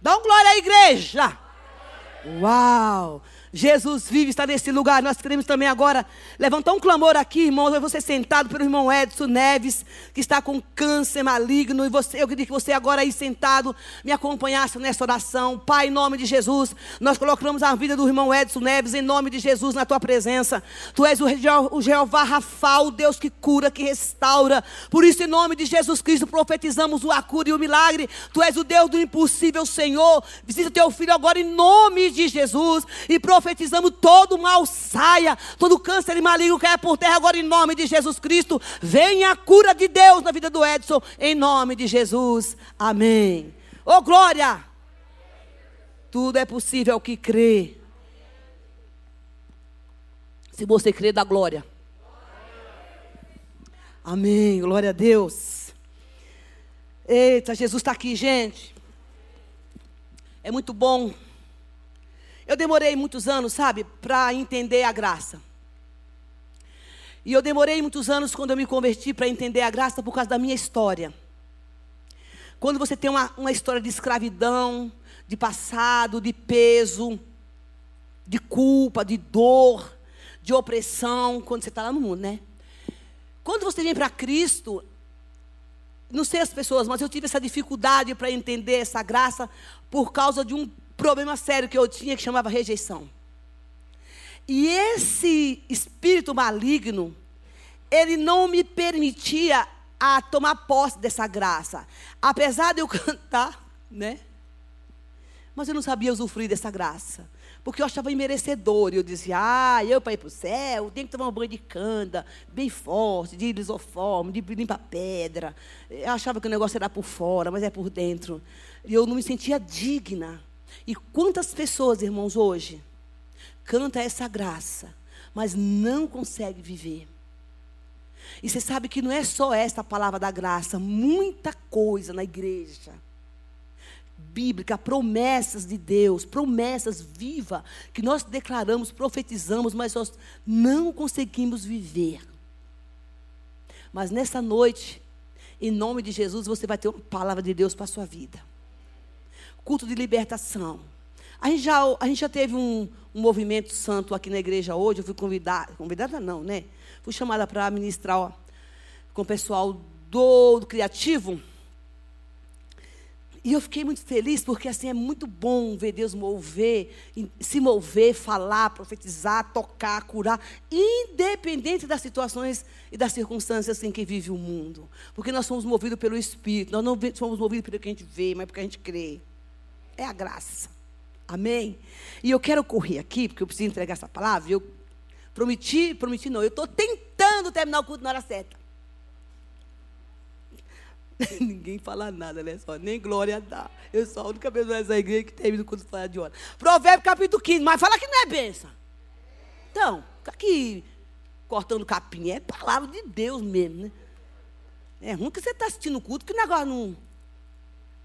Dá um glória à igreja. Uau! Jesus vive, está nesse lugar. Nós queremos também agora levantar um clamor aqui, irmãos. Eu ser sentado pelo irmão Edson Neves, que está com câncer maligno. E você, eu queria que você agora aí sentado me acompanhasse nessa oração. Pai, em nome de Jesus, nós colocamos a vida do irmão Edson Neves em nome de Jesus na tua presença. Tu és o, o Jeová Rafa, o Deus que cura, que restaura. Por isso, em nome de Jesus Cristo, profetizamos o a cura e o milagre. Tu és o Deus do impossível, Senhor. Visita teu filho agora em nome de Jesus e profetizamos profetizamos todo mal saia, todo câncer e maligno caia por terra agora em nome de Jesus Cristo. Venha a cura de Deus na vida do Edson, em nome de Jesus. Amém. Oh, glória! Tudo é possível ao que crê. Se você crê, dá glória. Amém. Glória a Deus. Eita, Jesus está aqui, gente. É muito bom eu demorei muitos anos, sabe, para entender a graça. E eu demorei muitos anos quando eu me converti para entender a graça por causa da minha história. Quando você tem uma, uma história de escravidão, de passado, de peso, de culpa, de dor, de opressão, quando você está lá no mundo, né? Quando você vem para Cristo, não sei as pessoas, mas eu tive essa dificuldade para entender essa graça por causa de um problema sério que eu tinha que chamava rejeição. E esse espírito maligno, ele não me permitia a tomar posse dessa graça. Apesar de eu cantar, né? Mas eu não sabia usufruir dessa graça. Porque eu achava imerecedor. E eu dizia, ah, eu para ir para o céu, tenho que tomar um banho de canda, bem forte, de lisoforme, de limpar pedra. Eu achava que o negócio era por fora, mas é por dentro. E eu não me sentia digna. E quantas pessoas, irmãos, hoje canta essa graça, mas não consegue viver. E você sabe que não é só esta palavra da graça, muita coisa na igreja bíblica, promessas de Deus, promessas vivas que nós declaramos, profetizamos, mas nós não conseguimos viver. Mas nessa noite, em nome de Jesus, você vai ter uma palavra de Deus para a sua vida culto de libertação. A gente já, a gente já teve um, um movimento santo aqui na igreja hoje. Eu fui convidada, convidada não, né? Fui chamada para ministrar ó, com o pessoal do, do criativo. E eu fiquei muito feliz, porque assim é muito bom ver Deus mover, se mover, falar, profetizar, tocar, curar, independente das situações e das circunstâncias em que vive o mundo. Porque nós somos movidos pelo Espírito, nós não somos movidos pelo que a gente vê, mas porque a gente crê é a graça. Amém? E eu quero correr aqui, porque eu preciso entregar essa palavra. Eu prometi, prometi não, eu estou tentando terminar o culto na hora certa. Ninguém fala nada, né? Só nem glória dá. Eu sou a única pessoa nessa igreja que termina o culto fora de hora. Provérbio capítulo 15, mas fala que não é benção. Então, fica aqui cortando capim, é palavra de Deus mesmo, né? É ruim que você está assistindo o culto, que o negócio não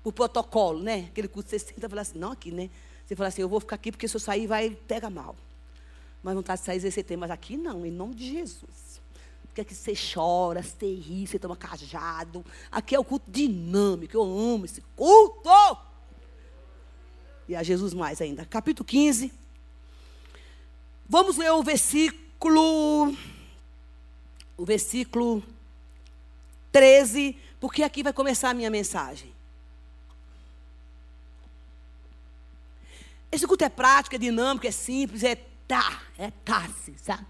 por protocolo, né? Aquele curso você senta e fala assim, não aqui, né? Você fala assim, eu vou ficar aqui porque se eu sair vai pegar mal. Mas vontade de sair você tem, mas aqui não, em nome de Jesus. Porque aqui você chora, você ri, você toma cajado. Aqui é o culto dinâmico, eu amo esse culto. E a Jesus mais ainda. Capítulo 15. Vamos ler o versículo. O versículo 13, porque aqui vai começar a minha mensagem. Esse culto é prático, é dinâmico, é simples, é tá, é tasse, sabe?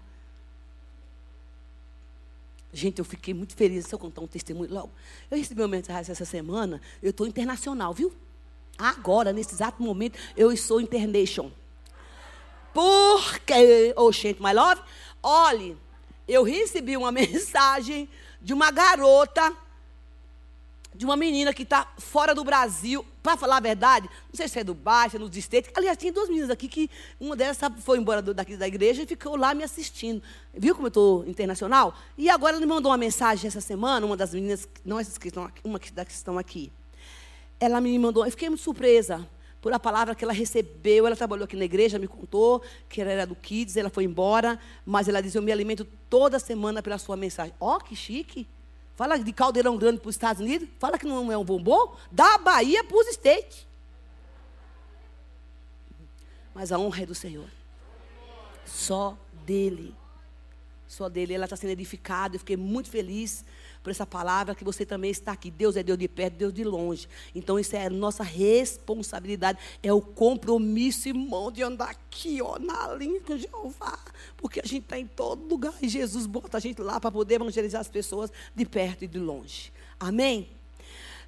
Gente, eu fiquei muito feliz se eu contar um testemunho logo. Eu recebi uma mensagem essa semana, eu estou internacional, viu? Agora, nesse exato momento, eu sou internation. Porque, oh, gente, my love, olhe, eu recebi uma mensagem de uma garota de uma menina que está fora do Brasil, para falar a verdade, não sei se é do bairro, se é estates. Aliás, tinha duas meninas aqui que uma delas foi embora daqui da igreja e ficou lá me assistindo. Viu como eu estou internacional? E agora ela me mandou uma mensagem essa semana, uma das meninas, não essas que estão aqui, uma que estão aqui. Ela me mandou, eu fiquei muito surpresa por a palavra que ela recebeu. Ela trabalhou aqui na igreja, me contou que ela era do Kids, ela foi embora, mas ela dizia: Eu me alimento toda semana pela sua mensagem. Ó, oh, que chique! Fala de caldeirão grande para os Estados Unidos. Fala que não é um bombom. Da Bahia para os States. Mas a honra é do Senhor. Só dele. Só dele. Ela está sendo edificada. Eu fiquei muito feliz por essa palavra que você também está aqui. Deus é Deus de perto, Deus de longe. Então isso é nossa responsabilidade, é o compromisso, irmão, de andar aqui, ó, na linha com Jeová. Porque a gente está em todo lugar e Jesus bota a gente lá para poder evangelizar as pessoas de perto e de longe. Amém?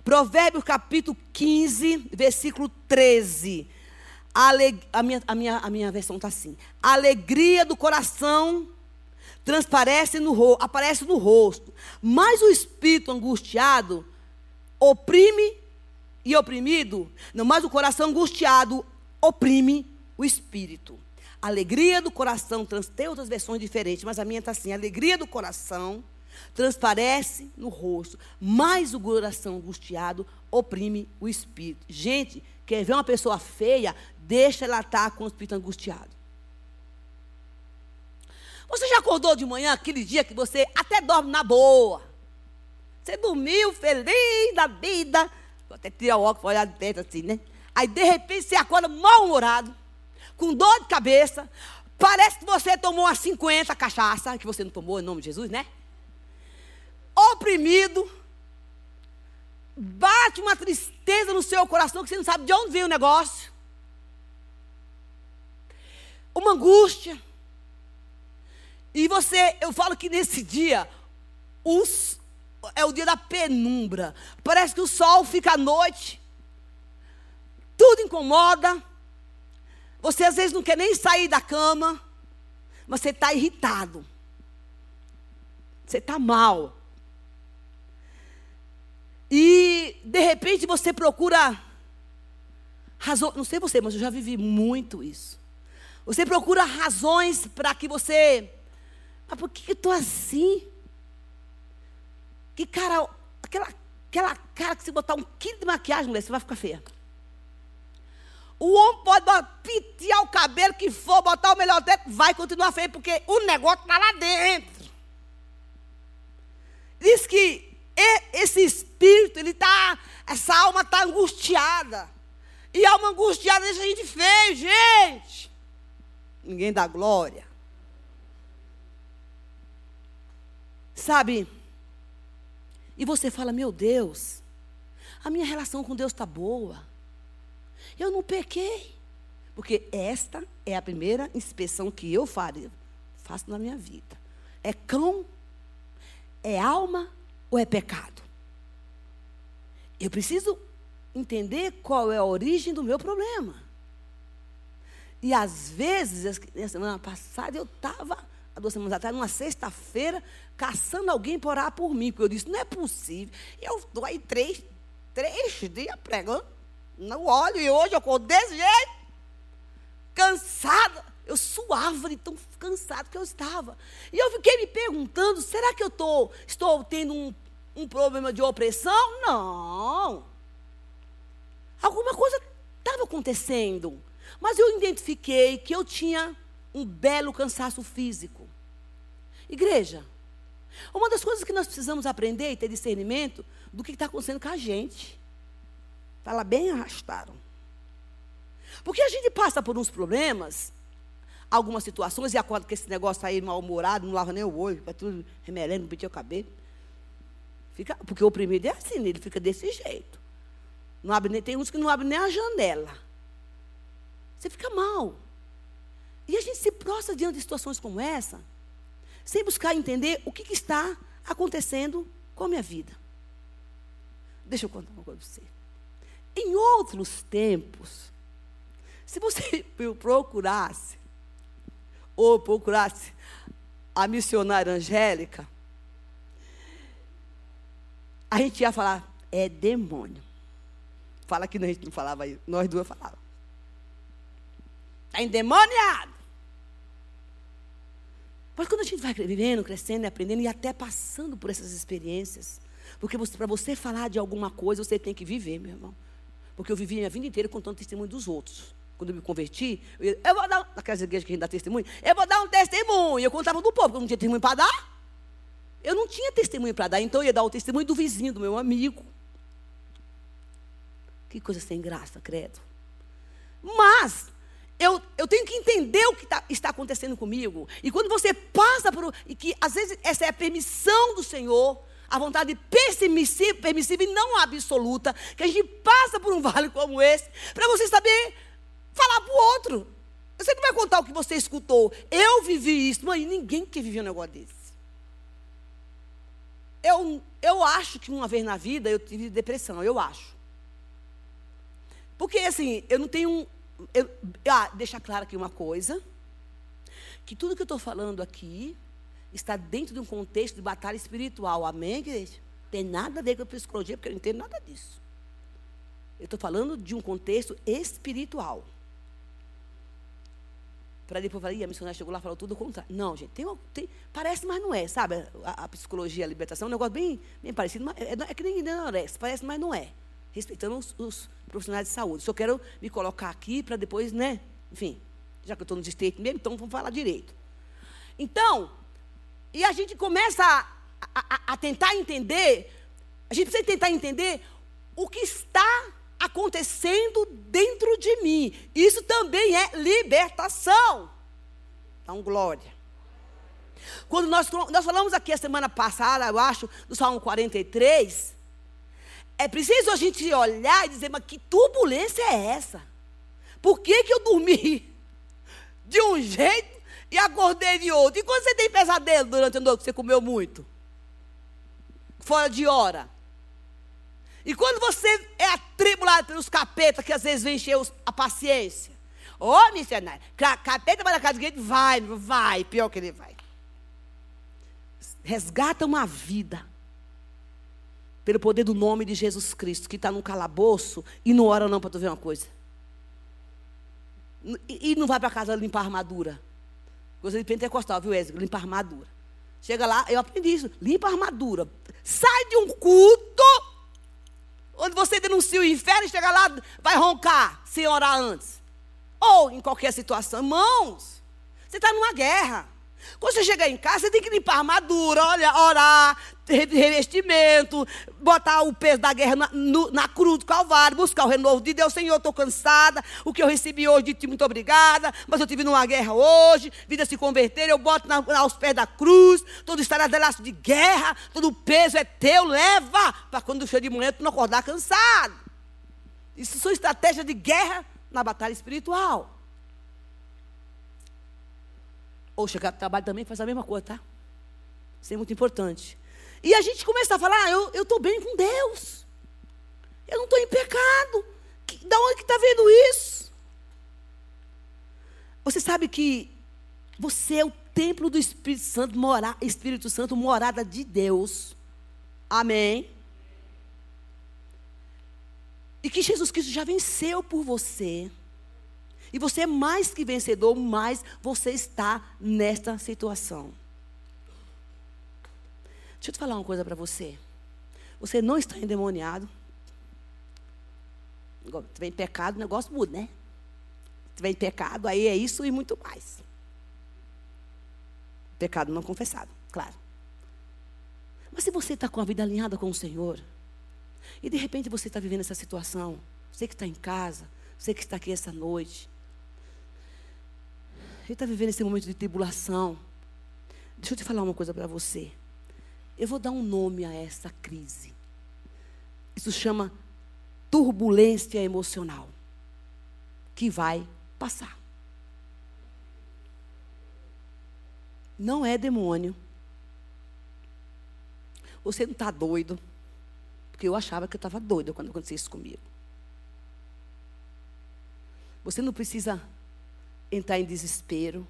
Provérbios capítulo 15, versículo 13. A, minha, a, minha, a minha versão está assim. Alegria do coração transparece no aparece no rosto. Mas o espírito angustiado oprime e oprimido, não, mas o coração angustiado oprime o espírito. Alegria do coração, tem outras versões diferentes, mas a minha está assim: alegria do coração transparece no rosto, mas o coração angustiado oprime o espírito. Gente, quer ver uma pessoa feia, deixa ela estar com o espírito angustiado. Você já acordou de manhã aquele dia que você até dorme na boa? Você dormiu feliz da vida. Vou até tirar o óculos para olhar de dentro assim, né? Aí de repente você acorda mal-humorado, com dor de cabeça. Parece que você tomou umas 50 cachaça, que você não tomou em nome de Jesus, né? Oprimido. Bate uma tristeza no seu coração que você não sabe de onde veio o negócio. Uma angústia. E você, eu falo que nesse dia, os, é o dia da penumbra. Parece que o sol fica à noite. Tudo incomoda. Você às vezes não quer nem sair da cama. Mas você está irritado. Você está mal. E de repente você procura razão, não sei você, mas eu já vivi muito isso. Você procura razões para que você mas por que eu estou assim? Que cara, aquela, aquela cara que se botar um quilo de maquiagem, mulher, você vai ficar feia. O homem pode pitear o cabelo que for, botar o melhor dentro, vai continuar feio, porque o negócio está lá dentro. Diz que esse espírito, ele está, essa alma está angustiada. E alma angustiada deixa a gente feio, gente. Ninguém dá glória. Sabe? E você fala: Meu Deus, a minha relação com Deus está boa. Eu não pequei. Porque esta é a primeira inspeção que eu faço, faço na minha vida. É cão? É alma ou é pecado? Eu preciso entender qual é a origem do meu problema. E às vezes, na semana passada, eu estava há duas semanas atrás, numa sexta-feira, caçando alguém para orar por mim. Porque eu disse, não é possível. Eu estou aí três, três dias pregando. Não olho, e hoje eu acordo desse jeito. Cansada. Eu suava de tão cansado que eu estava. E eu fiquei me perguntando, será que eu tô, estou tendo um, um problema de opressão? Não. Alguma coisa estava acontecendo. Mas eu identifiquei que eu tinha um belo cansaço físico. Igreja, uma das coisas que nós precisamos aprender e ter discernimento do que está acontecendo com a gente. Fala bem arrastaram. Porque a gente passa por uns problemas, algumas situações, e acorda com esse negócio aí mal-humorado, não lava nem o olho, vai tudo remelendo, não penteia o cabelo. Fica, porque o oprimido é assim, ele fica desse jeito. Não abre nem, tem uns que não abrem nem a janela. Você fica mal. E a gente se prostra diante de situações como essa, sem buscar entender o que, que está acontecendo com a minha vida. Deixa eu contar uma coisa para você. Em outros tempos, se você procurasse, ou procurasse a missionária Angélica, a gente ia falar, é demônio. Fala que a gente não falava isso, nós duas falávamos. Está endemoniado. Mas quando a gente vai vivendo, crescendo, aprendendo e até passando por essas experiências, porque para você falar de alguma coisa, você tem que viver, meu irmão. Porque eu vivi minha vida inteira contando testemunho dos outros. Quando eu me converti, eu, ia, eu vou dar, naquelas igrejas que a gente dá testemunho, eu vou dar um testemunho. Eu contava do povo, porque eu não tinha testemunho para dar. Eu não tinha testemunho para dar, então eu ia dar o testemunho do vizinho, do meu amigo. Que coisa sem graça, credo. Mas, eu, eu tenho que entender o que tá, está acontecendo comigo. E quando você passa por. E que às vezes essa é a permissão do Senhor, a vontade permissiva, permissiva e não absoluta, que a gente passa por um vale como esse, para você saber falar para o outro. Você não vai contar o que você escutou. Eu vivi isso. Mãe, ninguém que viveu um negócio desse. Eu, eu acho que uma vez na vida eu tive depressão, eu acho. Porque assim, eu não tenho eu, ah, deixa claro aqui uma coisa: que tudo que eu estou falando aqui está dentro de um contexto de batalha espiritual. Amém, igreja? Tem nada a ver com a psicologia, porque eu não entendo nada disso. Eu estou falando de um contexto espiritual. Para depois falar, a missionária chegou lá e falou tudo o contrário. Não, gente, tem, tem, parece, mas não é, sabe? A, a, psicologia, a libertação é um negócio bem, bem parecido. É, é que nem anorexia, parece, mas não é respeitando os, os profissionais de saúde. Só quero me colocar aqui para depois, né? Enfim, já que eu estou no distrito mesmo, então vamos falar direito. Então, e a gente começa a, a, a tentar entender, a gente precisa tentar entender o que está acontecendo dentro de mim. Isso também é libertação. Então, glória. Quando nós, nós falamos aqui a semana passada, eu acho, do Salmo 43, é preciso a gente olhar e dizer, mas que turbulência é essa? Por que, que eu dormi de um jeito e acordei de outro? E quando você tem pesadelo durante a noite, você comeu muito? Fora de hora. E quando você é atribulado pelos capetas que às vezes vem encher a paciência. Ô, oh, missionário, capeta vai na casa de gente, vai, vai, pior que ele vai. Resgata uma vida pelo poder do nome de Jesus Cristo, que está num calabouço e não ora não para tu ver uma coisa. E, e não vai para casa limpar a armadura. Coisa de pentecostal, viu, Ezra? Limpar a armadura. Chega lá, eu aprendi isso. Limpa a armadura. Sai de um culto onde você denuncia o inferno e chega lá, vai roncar sem orar antes. Ou em qualquer situação. Irmãos, você está numa guerra. Quando você chegar em casa, você tem que limpar a armadura, olha, orar, revestimento, botar o peso da guerra na, no, na cruz do Calvário, buscar o renovo de Deus. Senhor, estou cansada, o que eu recebi hoje de ti, muito obrigada, mas eu tive numa guerra hoje, vida se converter, eu boto na, aos pés da cruz, todo estradelaço de guerra, todo o peso é teu, leva, para quando chegar de manhã tu não acordar cansado. Isso são estratégias de guerra na batalha espiritual. Ou chegar para o trabalho também faz a mesma coisa, tá? Isso é muito importante. E a gente começa a falar, ah, eu estou bem com Deus. Eu não estou em pecado. Que, da onde que está vendo isso? Você sabe que você é o templo do Espírito Santo, mora, Espírito Santo, morada de Deus. Amém. E que Jesus Cristo já venceu por você. E você é mais que vencedor, mas você está nesta situação. Deixa eu te falar uma coisa para você. Você não está endemoniado. Se tiver em pecado, o negócio muda, né? Se tiver em pecado, aí é isso e muito mais. Pecado não confessado, claro. Mas se você está com a vida alinhada com o Senhor, e de repente você está vivendo essa situação, você que está em casa, você que está aqui essa noite, ele está vivendo esse momento de tribulação. Deixa eu te falar uma coisa para você. Eu vou dar um nome a essa crise. Isso chama turbulência emocional. Que vai passar. Não é demônio. Você não está doido. Porque eu achava que eu estava doida quando acontecia isso comigo. Você não precisa entrar em desespero.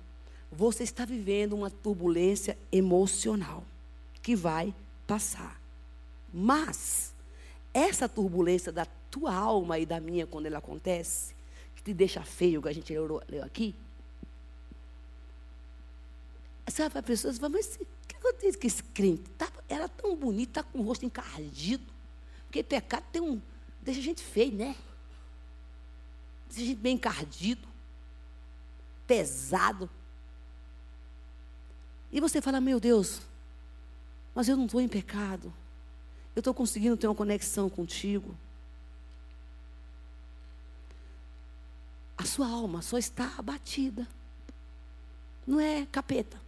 Você está vivendo uma turbulência emocional que vai passar. Mas essa turbulência da tua alma e da minha quando ela acontece, que te deixa feio, que a gente leu aqui, você vai para pessoas fala, mas o que acontece com esse crente? Tá, era tão bonito, está com o rosto encardido. Porque pecado tem um. deixa a gente feio, né? Deixa a gente bem encardido pesado. E você fala: Meu Deus, mas eu não estou em pecado. Eu estou conseguindo ter uma conexão contigo. A sua alma só está abatida. Não é capeta.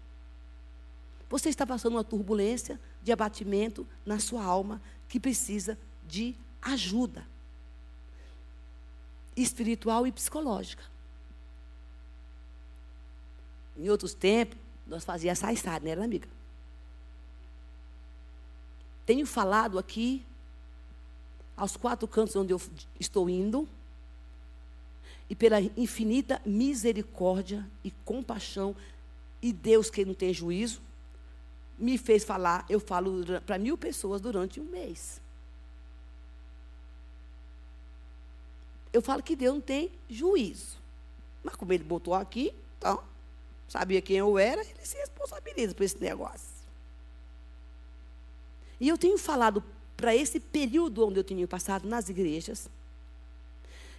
Você está passando uma turbulência de abatimento na sua alma que precisa de ajuda espiritual e psicológica. Em outros tempos, nós fazíamos sai-sai, né, amiga? Tenho falado aqui, aos quatro cantos onde eu estou indo, e pela infinita misericórdia e compaixão, e Deus que não tem juízo, me fez falar, eu falo para mil pessoas durante um mês. Eu falo que Deus não tem juízo. Mas como ele botou aqui, então, sabia quem eu era, ele se responsabiliza por esse negócio. E eu tenho falado para esse período onde eu tinha passado nas igrejas,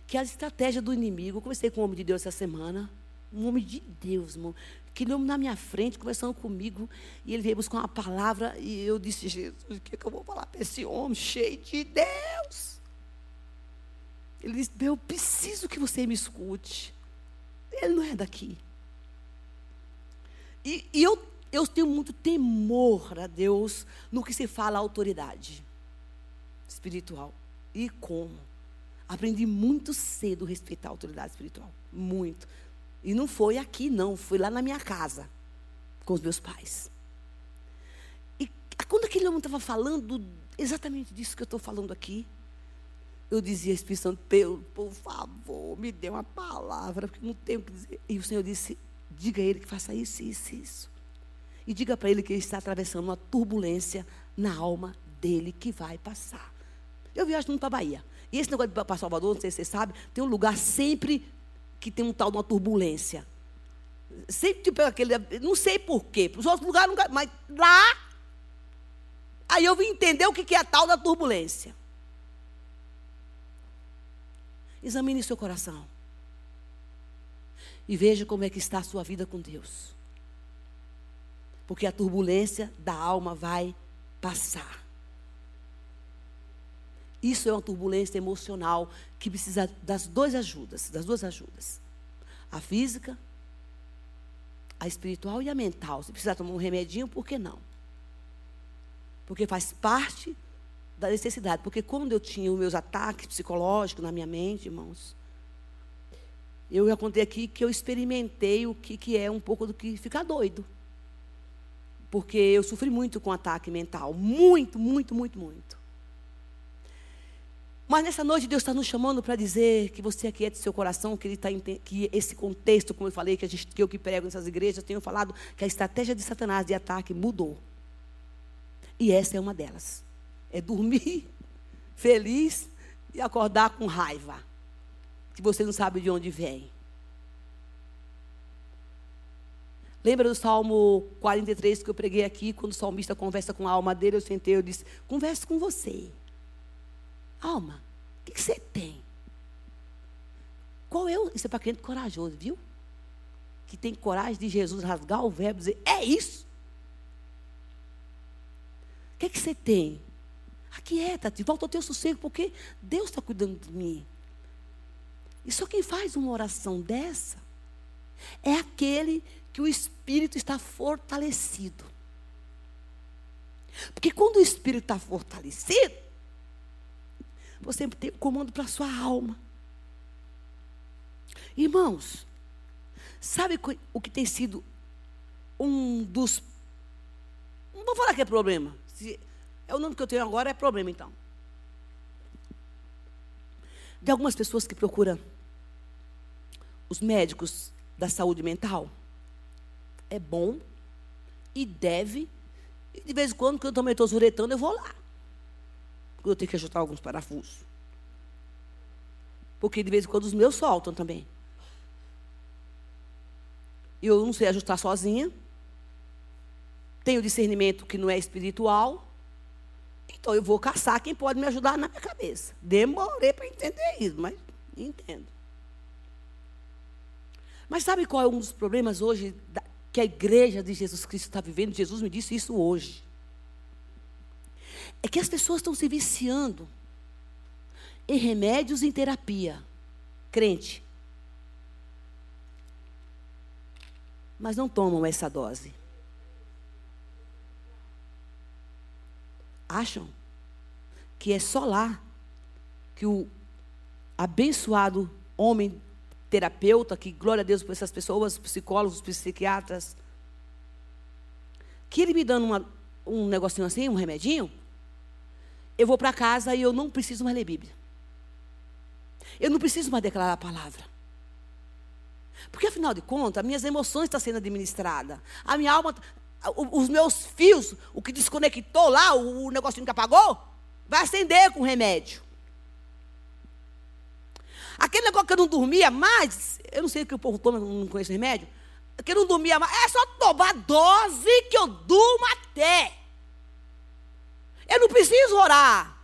que a estratégia do inimigo, eu conversei com um homem de Deus essa semana, um homem de Deus, irmão, que ele na minha frente, conversando comigo, e ele veio buscar uma palavra, e eu disse, Jesus, o que, é que eu vou falar para esse homem cheio de Deus? Ele disse, eu preciso que você me escute. Ele não é daqui. E, e eu, eu tenho muito temor a Deus no que se fala autoridade espiritual. E como? Aprendi muito cedo a respeitar a autoridade espiritual. Muito. E não foi aqui, não. Foi lá na minha casa, com os meus pais. E quando aquele homem estava falando exatamente disso que eu estou falando aqui, eu dizia, Espírito Santo, por favor, me dê uma palavra, porque não tenho o que dizer. E o Senhor disse, diga a ele que faça isso, isso, isso. E diga para ele que ele está atravessando uma turbulência na alma dele que vai passar. Eu viajo muito para a Bahia. E esse negócio de para Salvador, não sei se você sabe, tem um lugar sempre que tem um tal de uma turbulência. Sempre tipo aquele. Não sei porquê. Os outros lugares nunca. Mas lá. Aí eu vim entender o que é a tal da turbulência. Examine seu coração. E veja como é que está a sua vida com Deus. Porque a turbulência da alma vai passar. Isso é uma turbulência emocional que precisa das duas ajudas, das duas ajudas. A física, a espiritual e a mental. Se precisar tomar um remedinho, por que não? Porque faz parte da necessidade. Porque quando eu tinha os meus ataques psicológicos na minha mente, irmãos, eu já contei aqui que eu experimentei o que, que é um pouco do que ficar doido. Porque eu sofri muito com ataque mental. Muito, muito, muito, muito. Mas nessa noite Deus está nos chamando para dizer que você aqui é de seu coração, que, ele tá, que esse contexto, como eu falei, que, a gente, que eu que prego nessas igrejas, tenho falado que a estratégia de Satanás de ataque mudou. E essa é uma delas. É dormir feliz e acordar com raiva. Que você não sabe de onde vem. Lembra do Salmo 43 que eu preguei aqui, quando o salmista conversa com a alma dele, eu sentei, eu disse, converse com você. Alma, o que, você tem? Qual é o. Isso é para crente corajoso, viu? Que tem coragem de Jesus rasgar o verbo e dizer: é isso. O que, que você tem? Aquieta-te, volta ao teu sossego, porque Deus está cuidando de mim. E só quem faz uma oração dessa é aquele que o espírito está fortalecido. Porque quando o espírito está fortalecido, você tem o comando para a sua alma. Irmãos, sabe o que tem sido um dos. Não vou falar que é problema. Se é o nome que eu tenho agora, é problema então. De algumas pessoas que procuram os médicos da saúde mental. É bom e deve. E de vez em quando, quando eu também estou zuretando, eu vou lá eu tenho que ajustar alguns parafusos. Porque de vez em quando os meus soltam também. Eu não sei ajustar sozinha. Tenho discernimento que não é espiritual. Então eu vou caçar quem pode me ajudar na minha cabeça. Demorei para entender isso, mas entendo. Mas sabe qual é um dos problemas hoje que a igreja de Jesus Cristo está vivendo? Jesus me disse isso hoje é que as pessoas estão se viciando em remédios e em terapia. Crente. mas não tomam essa dose. Acham que é só lá que o abençoado homem terapeuta, que glória a Deus por essas pessoas, psicólogos, psiquiatras, que ele me dando uma, um negocinho assim, um remedinho, eu vou para casa e eu não preciso mais ler Bíblia. Eu não preciso mais declarar a palavra. Porque, afinal de contas, minhas emoções estão sendo administradas. A minha alma, os meus fios, o que desconectou lá, o negocinho que apagou, vai acender com remédio. Aquele negócio que eu não dormia mais, eu não sei o que o povo toma, não conheço remédio, que eu não dormia mais, é só tomar dose que eu durmo até. Eu não preciso orar.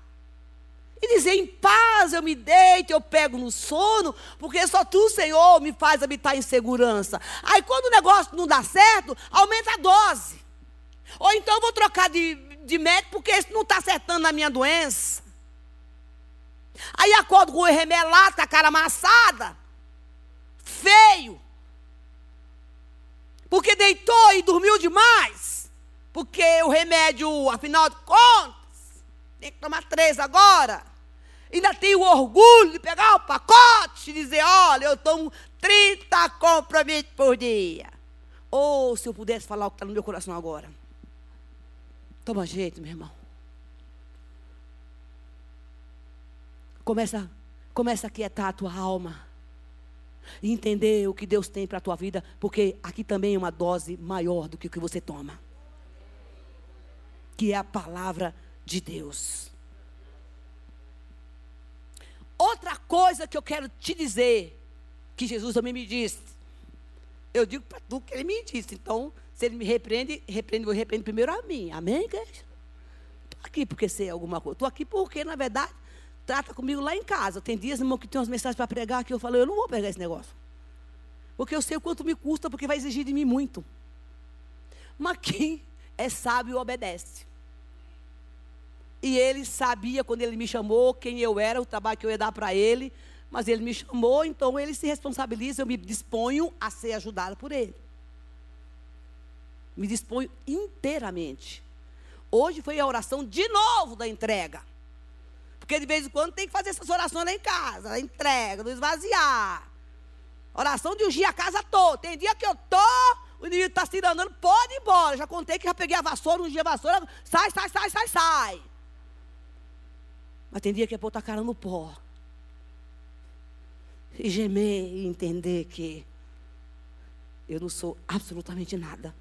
E dizer, em paz eu me deito, eu pego no sono, porque só tu, Senhor, me faz habitar em segurança. Aí quando o negócio não dá certo, aumenta a dose. Ou então eu vou trocar de, de médico, porque esse não está acertando na minha doença. Aí acordo com o remelado, com a cara amassada, feio. Porque deitou e dormiu demais. Porque o remédio, afinal de contas, tem que tomar três agora. Ainda tenho o orgulho de pegar o pacote e dizer: olha, eu tomo 30 compromissos por dia. Ou se eu pudesse falar o que está no meu coração agora. Toma jeito, meu irmão. Começa, começa a quietar a tua alma. E entender o que Deus tem para a tua vida, porque aqui também é uma dose maior do que o que você toma. Que é a palavra de Deus. Outra coisa que eu quero te dizer, que Jesus também me disse. Eu digo para tu que ele me disse. Então, se ele me repreende, repreende, eu repreendo primeiro a mim. Amém, igreja? Estou aqui porque sei alguma coisa. Estou aqui porque, na verdade, trata comigo lá em casa. Tem dias, irmão, que tem umas mensagens para pregar que eu falo, eu não vou pegar esse negócio. Porque eu sei o quanto me custa, porque vai exigir de mim muito. Mas quem é sábio obedece. E ele sabia quando ele me chamou quem eu era, o trabalho que eu ia dar para ele. Mas ele me chamou, então ele se responsabiliza. Eu me disponho a ser ajudado por ele. Me disponho inteiramente. Hoje foi a oração de novo da entrega. Porque de vez em quando tem que fazer essas orações lá em casa, da entrega, do esvaziar. Oração de ungir a casa toda. Tem dia que eu tô, o inimigo está se andando, pode ir embora. Já contei que já peguei a vassoura, ungi a vassoura, sai, sai, sai, sai, sai. Mas tem dia que é pôr a cara no pó. E gemer e entender que eu não sou absolutamente nada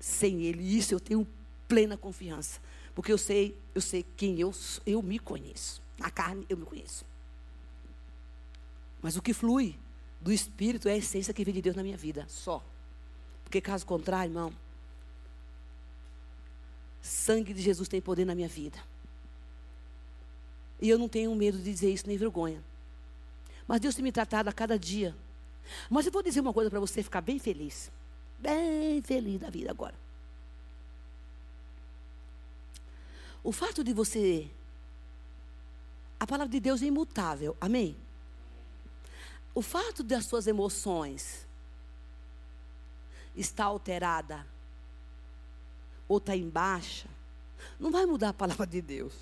sem Ele. Isso eu tenho plena confiança. Porque eu sei, eu sei quem eu sou, eu me conheço. Na carne eu me conheço. Mas o que flui do Espírito é a essência que vem de Deus na minha vida, só. Porque caso contrário, irmão, sangue de Jesus tem poder na minha vida. E eu não tenho medo de dizer isso, nem vergonha. Mas Deus tem me tratado a cada dia. Mas eu vou dizer uma coisa para você ficar bem feliz. Bem feliz da vida agora. O fato de você. A palavra de Deus é imutável. Amém? O fato das suas emoções estar alterada ou estar tá em baixa, não vai mudar a palavra de Deus.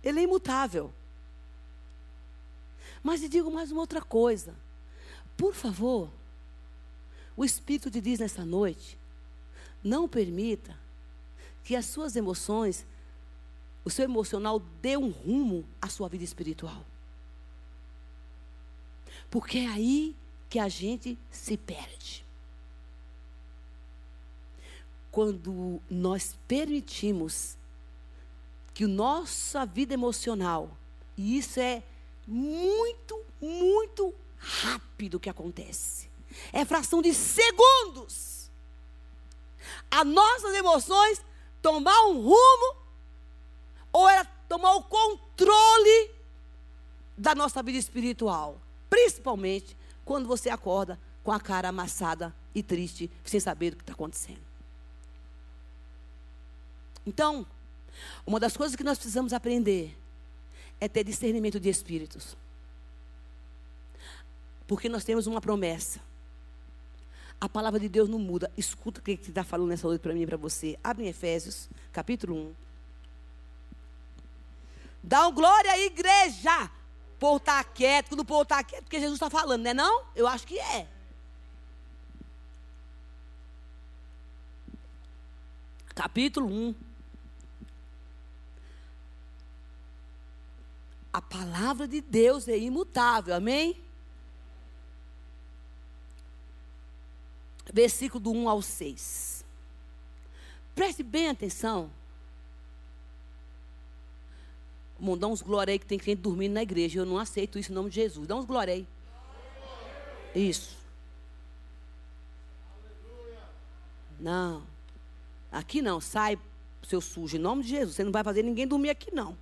Ele é imutável. Mas lhe digo mais uma outra coisa. Por favor, o Espírito te diz nessa noite: não permita que as suas emoções, o seu emocional, dê um rumo à sua vida espiritual. Porque é aí que a gente se perde. Quando nós permitimos que nossa vida emocional, e isso é muito, muito rápido que acontece. É fração de segundos. As nossas emoções tomar um rumo ou era tomar o controle da nossa vida espiritual, principalmente quando você acorda com a cara amassada e triste, sem saber o que está acontecendo. Então, uma das coisas que nós precisamos aprender é ter discernimento de espíritos. Porque nós temos uma promessa A palavra de Deus não muda. Escuta o que está falando nessa noite para mim e para você. Abre em Efésios, capítulo 1. Dá um glória à igreja. O povo está quieto, quando o povo está quieto, porque Jesus está falando, não é não? Eu acho que é. Capítulo 1. A palavra de Deus é imutável, amém? Versículo do 1 ao 6. Preste bem atenção. Irmão, dá uns glória aí que tem gente dormindo na igreja. Eu não aceito isso em nome de Jesus. Dá uns glória aí. Isso. Não. Aqui não. Sai, seu sujo, em nome de Jesus. Você não vai fazer ninguém dormir aqui, não.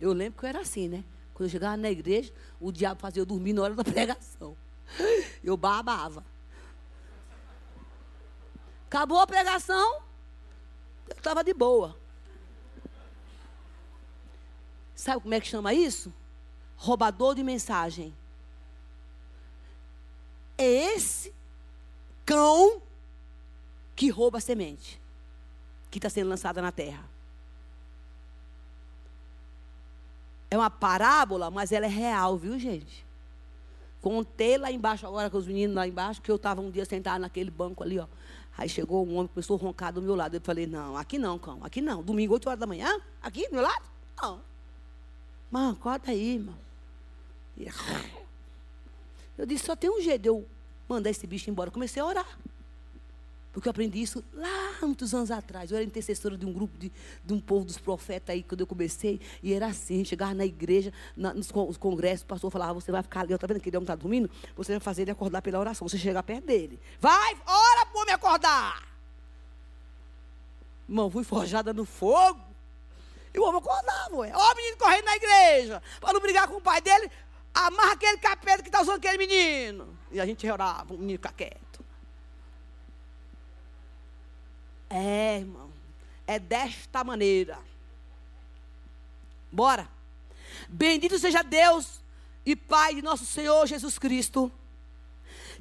Eu lembro que eu era assim, né? Quando eu chegava na igreja, o diabo fazia eu dormir na hora da pregação. Eu babava. Acabou a pregação, eu estava de boa. Sabe como é que chama isso? Roubador de mensagem. É esse cão que rouba a semente que está sendo lançada na terra. É uma parábola, mas ela é real, viu, gente? Contei lá embaixo agora com os meninos lá embaixo, que eu estava um dia sentado naquele banco ali, ó. Aí chegou um homem, começou a roncar do meu lado. Eu falei, não, aqui não, cão, aqui não. Domingo, 8 horas da manhã? Aqui, do meu lado? Não. Mano, acorda aí, irmão. Eu disse, só tem um jeito de eu mandar esse bicho embora. Comecei a orar. Porque eu aprendi isso lá muitos anos atrás. Eu era intercessora de um grupo, de, de um povo dos profetas aí, quando eu comecei. E era assim, chegava na igreja, na, nos congressos, o pastor falava, você vai ficar ali, está vendo aquele homem está dormindo? Você vai fazer ele acordar pela oração. Você chega perto dele. Vai, ora para me acordar. Irmão, fui forjada no fogo. E o homem acordava, ué. Ó, o menino correndo na igreja. Para não brigar com o pai dele, amarra aquele capeta que está usando aquele menino. E a gente orava, o menino fica quieto. É, irmão. É desta maneira. Bora. Bendito seja Deus e Pai de nosso Senhor Jesus Cristo,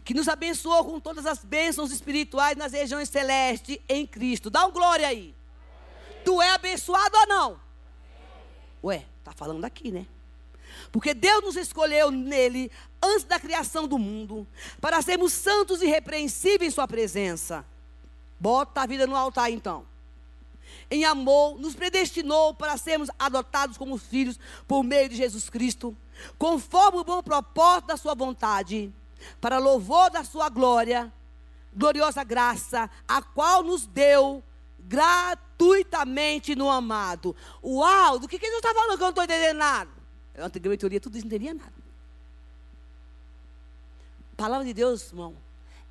que nos abençoou com todas as bênçãos espirituais nas regiões celestes em Cristo. Dá um glória aí. Tu é abençoado ou não? Ué, tá falando aqui, né? Porque Deus nos escolheu nele antes da criação do mundo, para sermos santos e irrepreensíveis em Sua presença. Bota a vida no altar então. Em amor, nos predestinou para sermos adotados como filhos por meio de Jesus Cristo, conforme o bom propósito da Sua vontade, para louvor da Sua glória, gloriosa graça, a qual nos deu gratuitamente no amado. Uau, do que, que Jesus está falando que eu não estou entendendo nada? Eu antigamente eu lia tudo isso, não entendia nada. A palavra de Deus, irmão,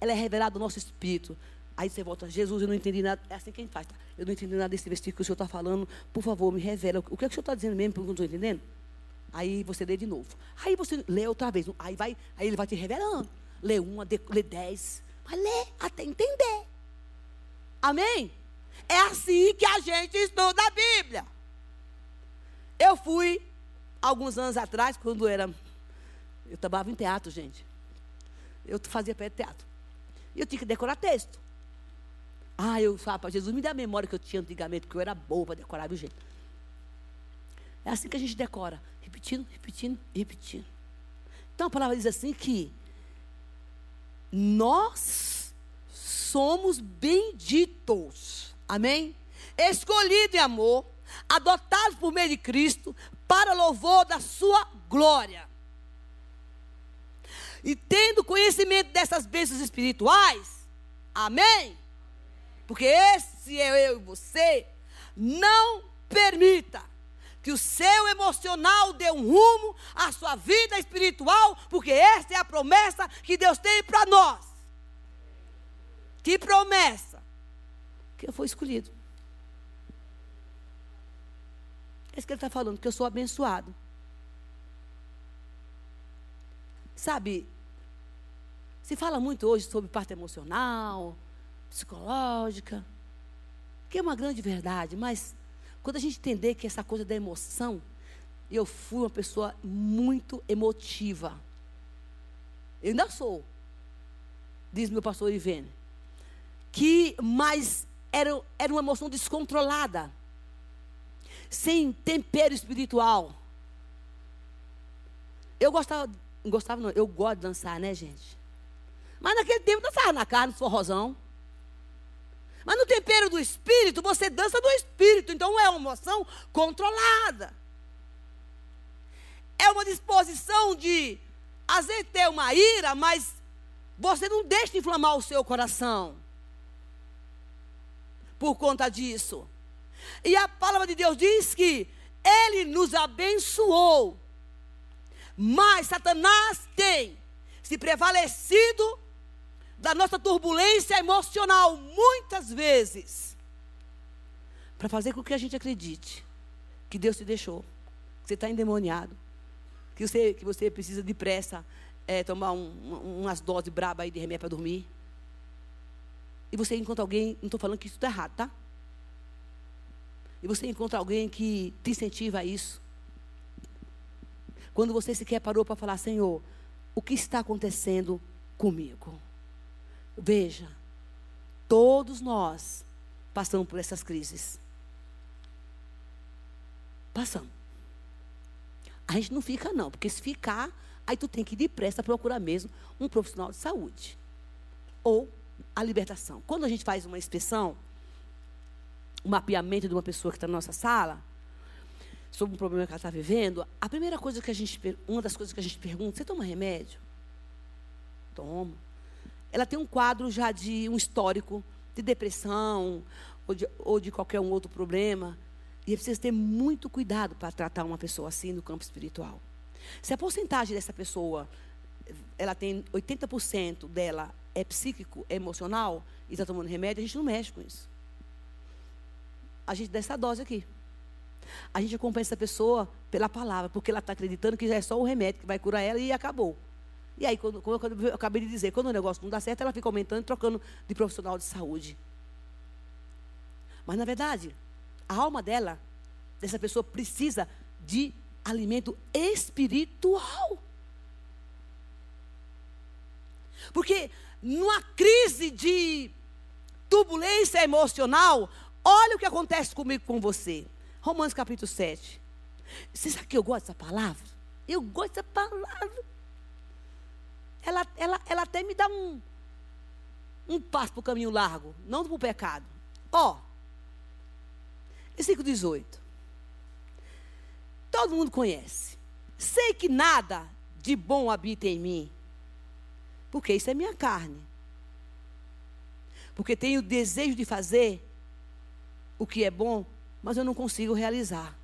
ela é revelada no nosso espírito. Aí você volta, Jesus, eu não entendi nada. É assim que a gente faz, tá? Eu não entendi nada desse versículo que o senhor está falando. Por favor, me revela. O que, é que o senhor está dizendo mesmo, porque eu não estou entendendo? Aí você lê de novo. Aí você lê outra vez. Aí, vai, aí ele vai te revelando. Lê uma, lê dez. Mas lê até entender. Amém? É assim que a gente estuda a Bíblia. Eu fui, alguns anos atrás, quando era. Eu trabalhava em teatro, gente. Eu fazia pé de teatro. E eu tinha que decorar texto. Ah, eu falo para Jesus, me dá a memória que eu tinha antigamente, que eu era boa para decorar, viu, gente? É assim que a gente decora, repetindo, repetindo, repetindo. Então a palavra diz assim que nós somos benditos, amém? Escolhidos em amor, adotados por meio de Cristo, para louvor da sua glória. E tendo conhecimento dessas bênçãos espirituais, amém? Porque esse é eu e você. Não permita que o seu emocional dê um rumo à sua vida espiritual, porque essa é a promessa que Deus tem para nós. Que promessa? Que eu fui escolhido. É isso que ele está falando, que eu sou abençoado. Sabe, se fala muito hoje sobre parte emocional, psicológica, que é uma grande verdade, mas quando a gente entender que essa coisa da emoção, eu fui uma pessoa muito emotiva. Eu ainda sou. Diz meu pastor Ivene. Que, mas era, era uma emoção descontrolada. Sem tempero espiritual. Eu gostava, gostava não, eu gosto de dançar, né, gente? Mas naquele tempo dançava na carne, forrozão. Mas no tempero do espírito, você dança do espírito. Então é uma emoção controlada. É uma disposição de, às vezes, ter uma ira, mas você não deixa de inflamar o seu coração. Por conta disso. E a palavra de Deus diz que Ele nos abençoou. Mas Satanás tem se prevalecido da nossa turbulência emocional, muitas vezes, para fazer com que a gente acredite que Deus te deixou, que você está endemoniado, que você, que você precisa depressa é, tomar um, umas doses brabas aí de remédio para dormir. E você encontra alguém, não estou falando que isso está errado, tá? E você encontra alguém que te incentiva a isso. Quando você sequer parou para falar, Senhor, o que está acontecendo comigo? Veja, todos nós passamos por essas crises. Passamos. A gente não fica, não, porque se ficar, aí tu tem que ir depressa procurar mesmo um profissional de saúde. Ou a libertação. Quando a gente faz uma inspeção, um mapeamento de uma pessoa que está na nossa sala, sobre um problema que ela está vivendo, a primeira coisa que a gente, uma das coisas que a gente pergunta, você toma remédio? Toma ela tem um quadro já de um histórico de depressão ou de, ou de qualquer um outro problema. E é preciso ter muito cuidado para tratar uma pessoa assim no campo espiritual. Se a porcentagem dessa pessoa, ela tem 80% dela é psíquico, é emocional, e está tomando remédio, a gente não mexe com isso. A gente dá essa dose aqui. A gente acompanha essa pessoa pela palavra, porque ela está acreditando que é só o remédio que vai curar ela e acabou. E aí, quando, como eu acabei de dizer, quando o negócio não dá certo, ela fica aumentando e trocando de profissional de saúde. Mas, na verdade, a alma dela, dessa pessoa, precisa de alimento espiritual. Porque numa crise de turbulência emocional, olha o que acontece comigo com você. Romanos capítulo 7. Você sabe que eu gosto dessa palavra? Eu gosto dessa palavra ela, ela, ela até me dá um, um passo para o caminho largo, não para o pecado. Ó, versículo 18. Todo mundo conhece. Sei que nada de bom habita em mim, porque isso é minha carne. Porque tenho o desejo de fazer o que é bom, mas eu não consigo realizar.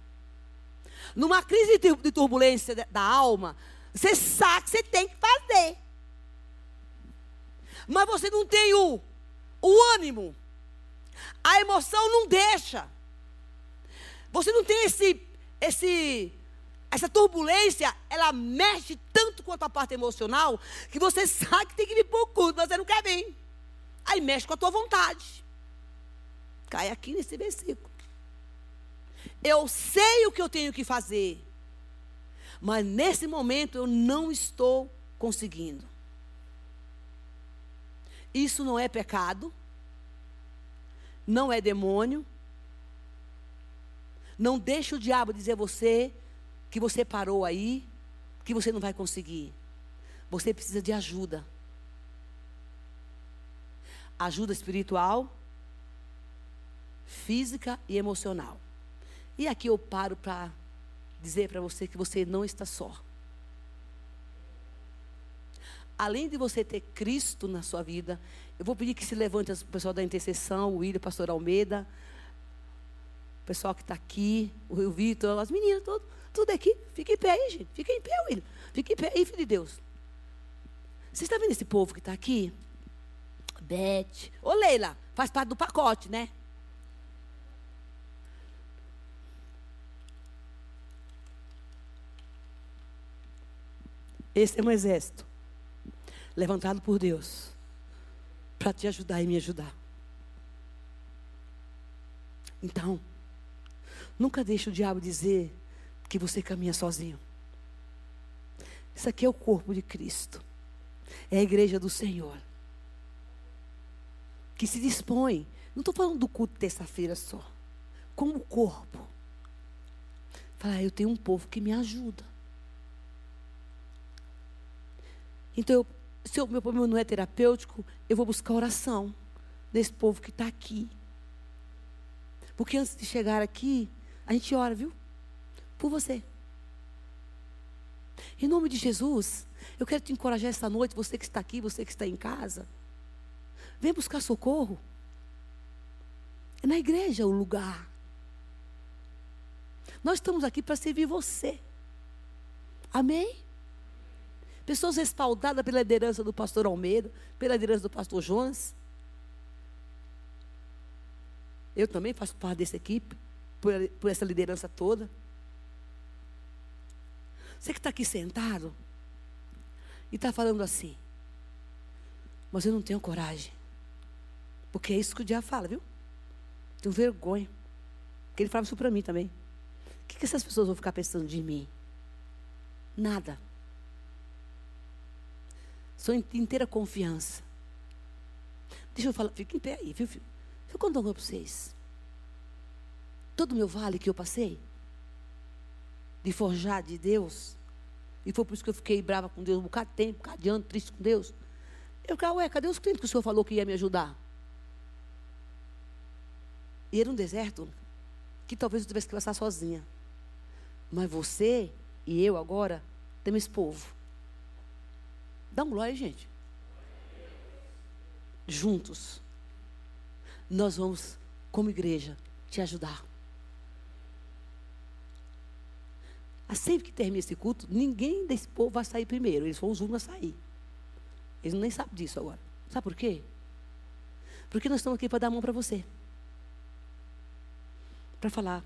Numa crise de turbulência da alma, você sabe que você tem que fazer mas você não tem o, o ânimo. A emoção não deixa. Você não tem esse, esse, essa turbulência, ela mexe tanto quanto a parte emocional, que você sabe que tem que vir por culto, mas você não quer vir. Aí mexe com a tua vontade. Cai aqui nesse versículo. Eu sei o que eu tenho que fazer, mas nesse momento eu não estou conseguindo. Isso não é pecado, não é demônio. Não deixe o diabo dizer a você que você parou aí, que você não vai conseguir. Você precisa de ajuda. Ajuda espiritual, física e emocional. E aqui eu paro para dizer para você que você não está só além de você ter Cristo na sua vida, eu vou pedir que se levante o pessoal da intercessão, o William, o pastor Almeida, o pessoal que está aqui, o Vitor, as meninas, tudo, tudo aqui. Fica em pé aí, gente. Fica em pé, William. Fica em pé aí, filho de Deus. Você está vendo esse povo que está aqui? Beth. Ô, Leila, faz parte do pacote, né? Esse é um exército levantado por Deus para te ajudar e me ajudar. Então, nunca deixe o diabo dizer que você caminha sozinho. Isso aqui é o corpo de Cristo. É a igreja do Senhor. Que se dispõe. Não estou falando do culto terça-feira só. Como corpo. Fala, eu tenho um povo que me ajuda. Então, eu, se o meu problema não é terapêutico, eu vou buscar oração desse povo que está aqui. Porque antes de chegar aqui, a gente ora, viu? Por você. Em nome de Jesus, eu quero te encorajar esta noite, você que está aqui, você que está em casa. Vem buscar socorro. É na igreja o lugar. Nós estamos aqui para servir você. Amém? Pessoas respaldadas pela liderança do pastor Almeida, pela liderança do pastor Jonas. Eu também faço parte dessa equipe, por, por essa liderança toda. Você que está aqui sentado e está falando assim, mas eu não tenho coragem. Porque é isso que o diabo fala, viu? Tenho vergonha. Porque ele fala isso para mim também. O que, que essas pessoas vão ficar pensando de mim? Nada. Sou em inteira confiança. Deixa eu falar, fique em pé aí, viu? Deixa eu contar para vocês. Todo o meu vale que eu passei, de forjar de Deus, e foi por isso que eu fiquei brava com Deus um bocado de tempo, um bocado de ano, triste com Deus. Eu ficava, ué, cadê os clientes que o Senhor falou que ia me ajudar? E era um deserto que talvez eu tivesse que passar sozinha. Mas você e eu agora temos povo. Dá um glória, gente. Juntos, nós vamos, como igreja, te ajudar. Assim que termina esse culto, ninguém desse povo vai sair primeiro. Eles foram os últimos a sair. Eles nem sabem disso agora. Sabe por quê? Porque nós estamos aqui para dar a mão para você. Para falar.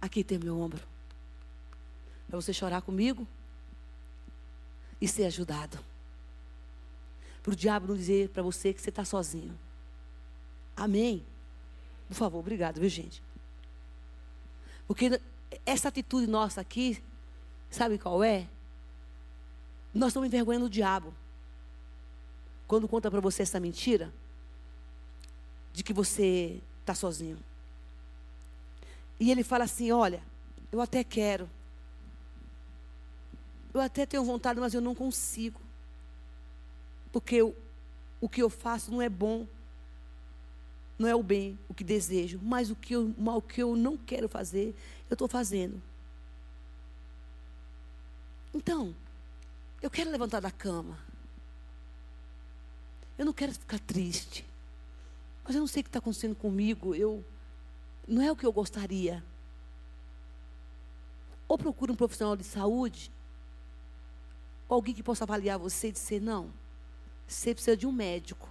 Aqui tem meu ombro. Para você chorar comigo e ser ajudado. Para o diabo não dizer para você que você está sozinho. Amém? Por favor, obrigado, viu, gente? Porque essa atitude nossa aqui, sabe qual é? Nós estamos envergonhando o diabo. Quando conta para você essa mentira, de que você está sozinho. E ele fala assim: Olha, eu até quero. Eu até tenho vontade, mas eu não consigo. Porque eu, o que eu faço não é bom. Não é o bem, o que desejo. Mas o que eu, o que eu não quero fazer, eu estou fazendo. Então, eu quero levantar da cama. Eu não quero ficar triste. Mas eu não sei o que está acontecendo comigo. Eu não é o que eu gostaria. Ou procure um profissional de saúde, alguém que possa avaliar você e dizer, não, você precisa de um médico.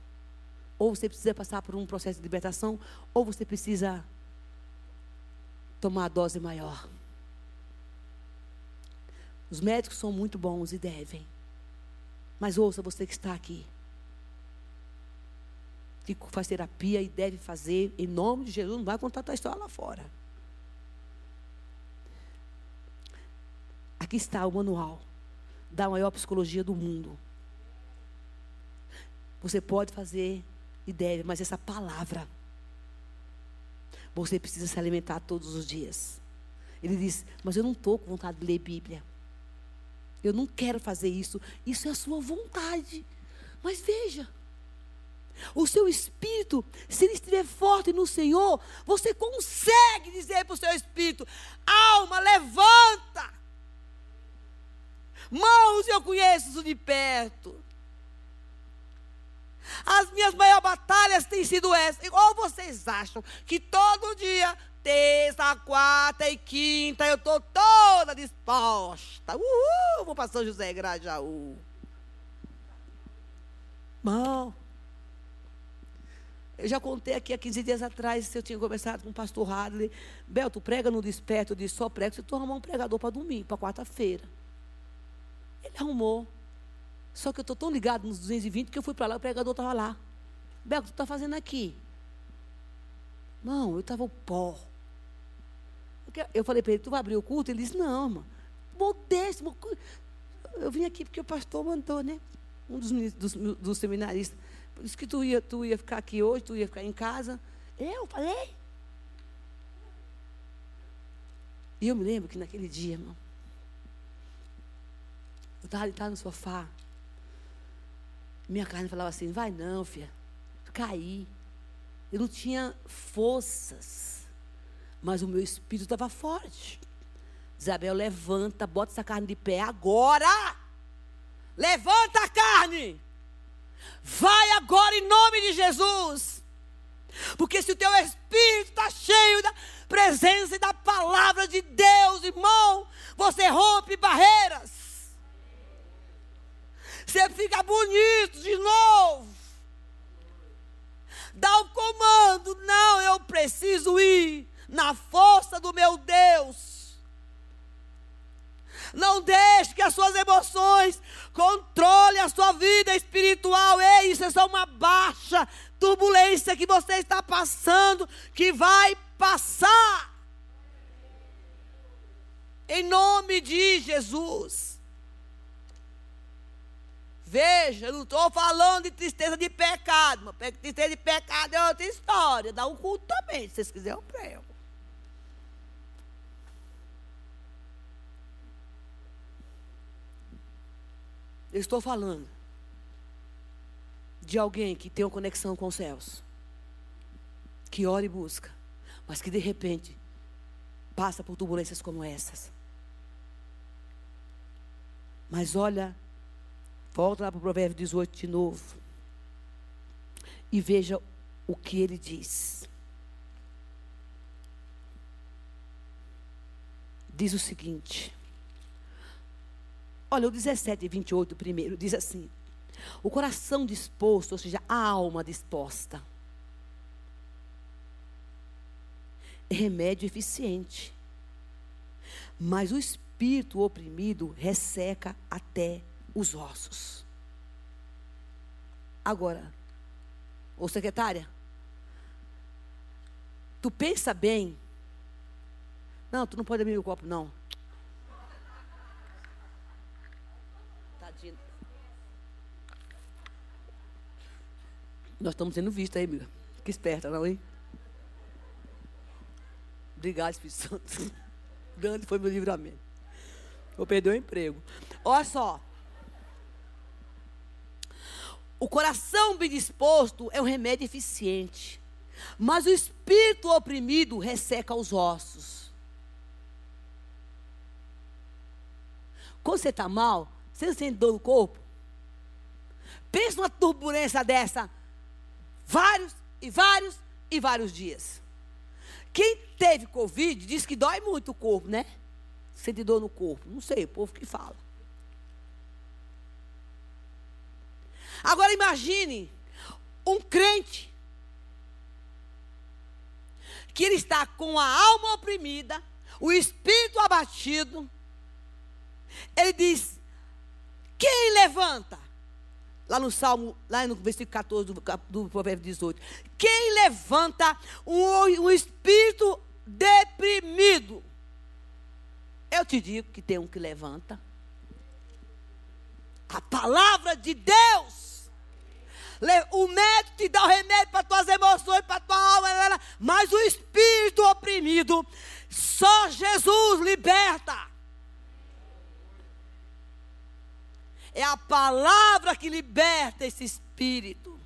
Ou você precisa passar por um processo de libertação, ou você precisa tomar a dose maior. Os médicos são muito bons e devem. Mas ouça você que está aqui. Que faz terapia e deve fazer, em nome de Jesus, não vai contar a tua história lá fora. Aqui está o manual da maior psicologia do mundo. Você pode fazer e deve, mas essa palavra você precisa se alimentar todos os dias. Ele diz: Mas eu não estou com vontade de ler Bíblia. Eu não quero fazer isso. Isso é a sua vontade. Mas veja, o seu espírito, se ele estiver forte no Senhor, você consegue dizer para o seu espírito: alma, levanta. Mãos, eu conheço de perto. As minhas maiores batalhas têm sido essas. Ou vocês acham que todo dia, terça, quarta e quinta, eu estou toda disposta. Uhul, vou para São José Grajaú. Bom. Eu já contei aqui há 15 dias atrás, eu tinha conversado com o pastor Hadley. Bel, tu prega no desperto, eu disse, só prego se tu arrumar um pregador para domingo, para quarta-feira. Ele arrumou. Só que eu estou tão ligado nos 220 que eu fui para lá, o pregador estava lá. Beco, tu está fazendo aqui? Não, eu estava o pó. Eu falei para ele, tu vai abrir o culto? Ele disse, não, irmão. Modésimo. eu vim aqui porque o pastor mandou, né? Um dos, dos, dos seminaristas. Isso que tu ia, tu ia ficar aqui hoje, tu ia ficar em casa. Eu falei. E eu me lembro que naquele dia, irmão, eu estava deitado no sofá. Minha carne falava assim: vai não, filha. Caí. Eu não tinha forças. Mas o meu espírito estava forte. Isabel, levanta, bota essa carne de pé agora. Levanta a carne. Vai agora em nome de Jesus. Porque se o teu espírito está cheio da presença e da palavra de Deus, irmão, você rompe barreiras. Você fica bonito de novo. Dá o comando. Não, eu preciso ir na força do meu Deus. Não deixe que as suas emoções controlem a sua vida espiritual. Ei, isso é só uma baixa turbulência que você está passando, que vai passar. Em nome de Jesus. Veja, eu não estou falando de tristeza de pecado. Mas tristeza de pecado é outra história. Dá um culto também, se vocês quiserem, eu prego. Eu estou falando de alguém que tem uma conexão com os céus, que ora e busca, mas que de repente passa por turbulências como essas. Mas olha Volta lá para o provérbio 18 de novo. E veja o que ele diz. Diz o seguinte. Olha, o 17 e 28 primeiro diz assim: O coração disposto, ou seja, a alma disposta, é remédio eficiente. Mas o espírito oprimido resseca até os ossos. Agora, ô secretária, tu pensa bem. Não, tu não pode abrir o copo, não. Tadinho. Nós estamos sendo vistos aí, amiga. Que esperta, não, hein? Obrigado, Espírito Santo. Grande foi meu livramento. Vou perder o emprego. Olha só. O coração bem disposto é um remédio eficiente, mas o espírito oprimido resseca os ossos. Quando você está mal, você sente dor no corpo? Pensa numa turbulência dessa, vários e vários e vários dias. Quem teve Covid diz que dói muito o corpo, né? Sente dor no corpo. Não sei, o povo que fala. Agora imagine um crente que ele está com a alma oprimida, o espírito abatido. Ele diz: Quem levanta? Lá no Salmo, lá no versículo 14 do, do Provérbio 18. Quem levanta um, um espírito deprimido? Eu te digo que tem um que levanta. A palavra de Deus o médico te dá o remédio para tuas emoções, para tua alma, mas o espírito oprimido, só Jesus liberta. É a palavra que liberta esse espírito.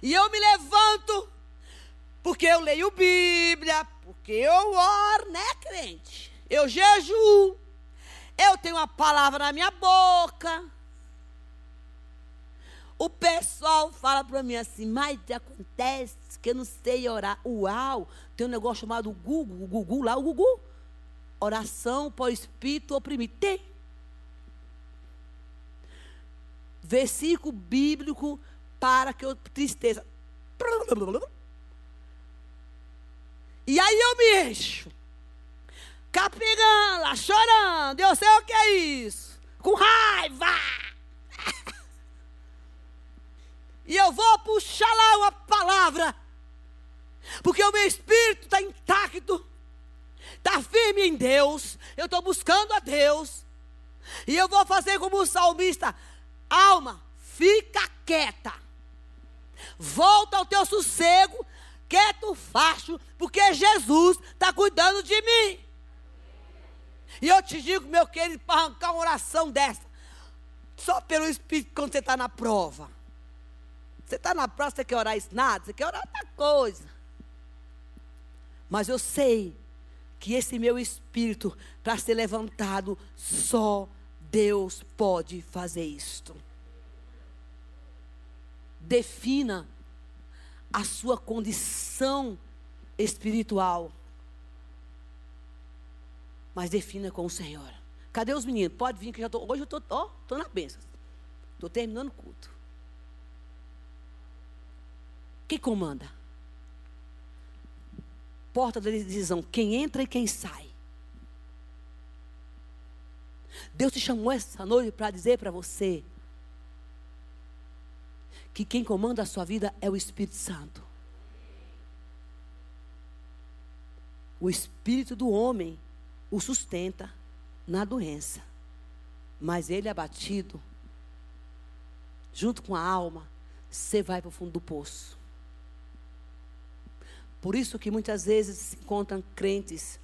E eu me levanto porque eu leio Bíblia, porque eu oro, né, crente? Eu jejuo. Eu tenho a palavra na minha boca. O pessoal fala para mim assim, mas acontece que eu não sei orar. Uau, tem um negócio chamado Google, o Google lá, o Google. Oração o espírito oprimido. Tem. Versículo bíblico para que eu tristeza. E aí eu me encho. Capigando, chorando. Eu sei o que é isso. Com raiva. E eu vou puxar lá uma palavra. Porque o meu espírito está intacto. Está firme em Deus. Eu estou buscando a Deus. E eu vou fazer como o salmista: alma, fica quieta. Volta ao teu sossego, quieto, facho, porque Jesus está cuidando de mim. E eu te digo, meu querido, para arrancar uma oração dessa, só pelo Espírito quando você está na prova. Você está na prova, você quer orar isso? Nada, você quer orar outra coisa. Mas eu sei que esse meu espírito, para ser levantado, só Deus pode fazer isto. Defina a sua condição espiritual. Mas defina com o Senhor. Cadê os meninos? Pode vir que já tô, hoje eu estou ó, tô na bênção. Estou terminando o culto. Quem comanda? Porta da decisão, quem entra e quem sai. Deus te chamou essa noite para dizer para você que quem comanda a sua vida é o Espírito Santo. O espírito do homem o sustenta na doença. Mas ele é abatido, junto com a alma, você vai para o fundo do poço. Por isso que muitas vezes se encontram crentes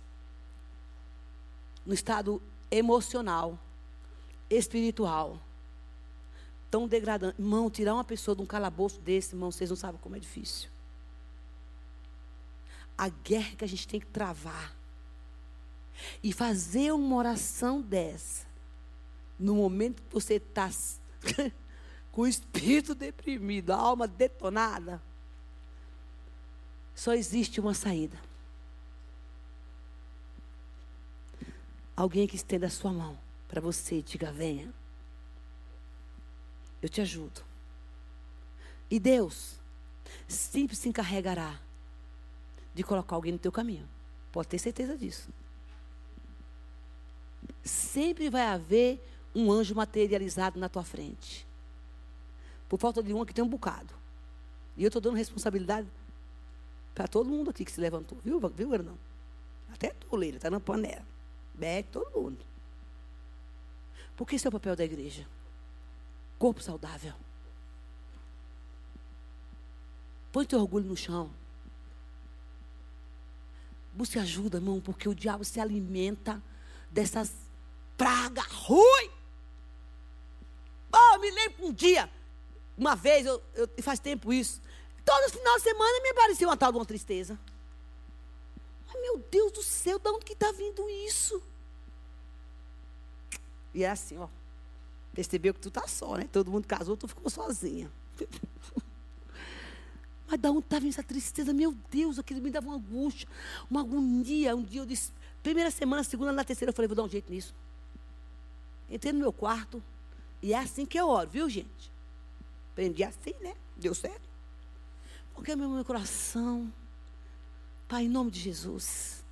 no estado emocional, espiritual, tão degradante. Irmão, tirar uma pessoa de um calabouço desse, irmão, vocês não sabem como é difícil. A guerra que a gente tem que travar e fazer uma oração dessa, no momento que você está com o espírito deprimido, a alma detonada, só existe uma saída. Alguém que estenda a sua mão para você e diga: venha. Eu te ajudo. E Deus sempre se encarregará de colocar alguém no teu caminho. Pode ter certeza disso sempre vai haver um anjo materializado na tua frente. Por falta de um que tem um bocado. E eu estou dando responsabilidade para todo mundo aqui que se levantou. Viu, viu Vernão? Até tu, Leila, está na panela. Bete todo mundo. Porque esse é o papel da igreja. Corpo saudável. Põe teu orgulho no chão. Busque ajuda, irmão, porque o diabo se alimenta dessas pragas ruins. Oh, me lembro um dia, uma vez, eu, eu, faz tempo isso, todo final de semana me apareceu uma tal de uma tristeza. Mas, meu Deus do céu, de onde que está vindo isso? E é assim, ó. Percebeu que tu tá só, né? Todo mundo casou, tu ficou sozinha. Mas da onde está vindo essa tristeza? Meu Deus, aquilo me dava uma angústia, uma agonia. Um dia eu disse, Primeira semana, segunda, na terceira, eu falei, vou dar um jeito nisso. Entrei no meu quarto, e é assim que eu oro, viu, gente? Aprendi assim, né? Deu certo. Porque meu, meu coração, Pai, em nome de Jesus,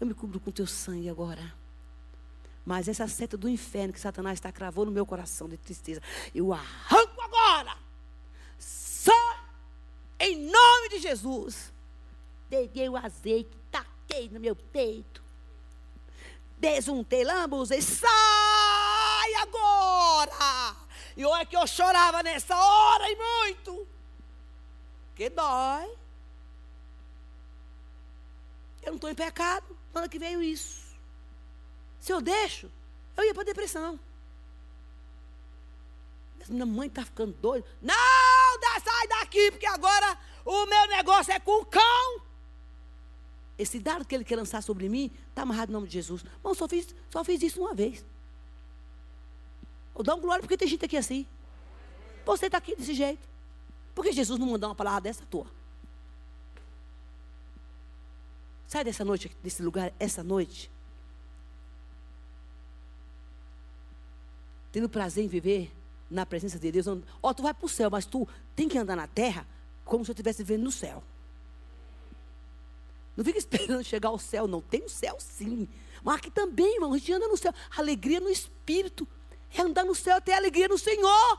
eu me cubro com teu sangue agora. Mas essa seta do inferno que Satanás está cravando no meu coração de tristeza, eu arranco agora. Só em nome de Jesus. Peguei o azeite, taquei no meu peito. Desuntei, lambuzei, sai agora! E olha que eu chorava nessa hora e muito. Que dói. Eu não estou em pecado. Na que veio isso. Se eu deixo, eu ia para depressão. Minha mãe está ficando doida. Não, sai daqui, porque agora o meu negócio é com o cão. Esse dado que ele quer lançar sobre mim está amarrado no nome de Jesus. Mas só fiz, só fiz isso uma vez. Eu dou glória porque tem gente aqui assim. Você está aqui desse jeito. Por que Jesus não mandou uma palavra dessa tua? Sai dessa noite, desse lugar, essa noite. Tendo prazer em viver na presença de Deus. Ó, oh, tu vai para o céu, mas tu tem que andar na terra como se eu estivesse vivendo no céu. Não fica esperando chegar ao céu, não. Tem o céu sim. Mas aqui também, irmão, a gente anda no céu. Alegria no Espírito. É andar no céu, ter alegria no Senhor.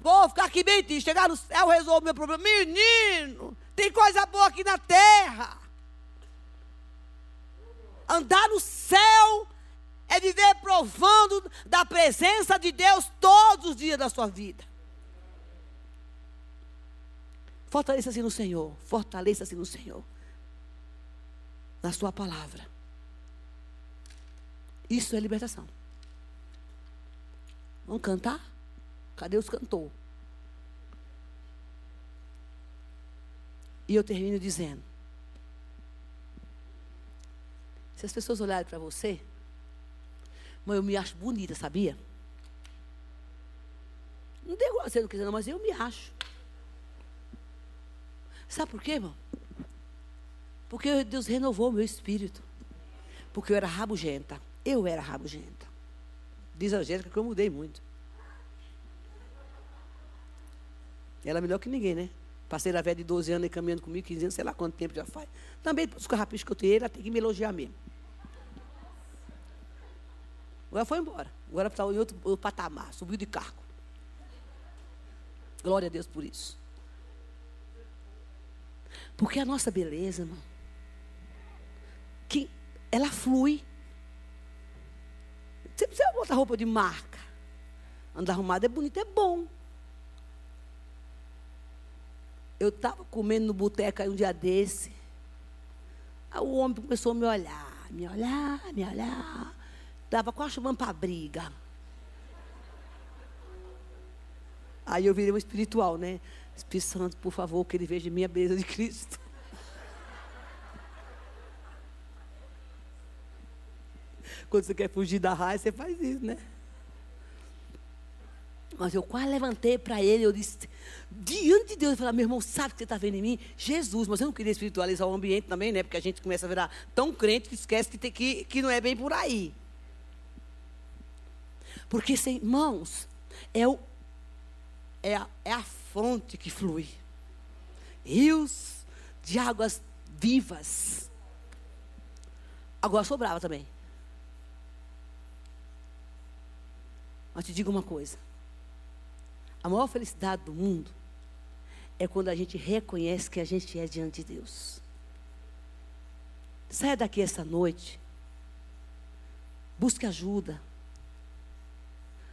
Vou ficar aqui bem triste. Chegar no céu, resolver meu problema. Menino, tem coisa boa aqui na terra. Andar no céu é viver provando da presença de Deus todos os dias da sua vida. Fortaleça-se no Senhor. Fortaleça-se no Senhor. Na sua palavra. Isso é libertação. Vamos cantar? Cadê os cantores? E eu termino dizendo: se as pessoas olharem para você, mãe, eu me acho bonita, sabia? Não tem você não quiser, não, mas eu me acho. Sabe por quê, irmão? Porque Deus renovou meu espírito. Porque eu era rabugenta. Eu era rabugenta. Diz a Angélica que eu mudei muito. Ela é melhor que ninguém, né? Passei a velha de 12 anos e caminhando comigo, 15 anos, sei lá quanto tempo já faz. Também, os carrapichos que eu tenho, ela tem que me elogiar mesmo. Agora foi embora. Agora está em outro, outro patamar, subiu de cargo. Glória a Deus por isso. Porque a nossa beleza, que ela flui. Você precisa botar roupa de marca. Andar arrumado é bonito, é bom. Eu estava comendo no boteco aí um dia desse. Aí o homem começou a me olhar, me olhar, me olhar. Estava quase chamando para briga. Aí eu virei um espiritual, né? Espírito Santo, por favor, que ele veja minha beleza de Cristo. Quando você quer fugir da raiva, você faz isso, né? Mas eu quase levantei para ele, eu disse, diante de Deus, eu falei, meu irmão, sabe o que você está vendo em mim? Jesus, mas eu não queria espiritualizar o ambiente também, né? Porque a gente começa a virar tão crente que esquece que, tem, que, que não é bem por aí. Porque, sem mãos, é, o, é, a, é a fonte que flui. Rios de águas vivas. Agora sobrava também. Mas te digo uma coisa. A maior felicidade do mundo é quando a gente reconhece que a gente é diante de Deus. Saia daqui essa noite. Busque ajuda.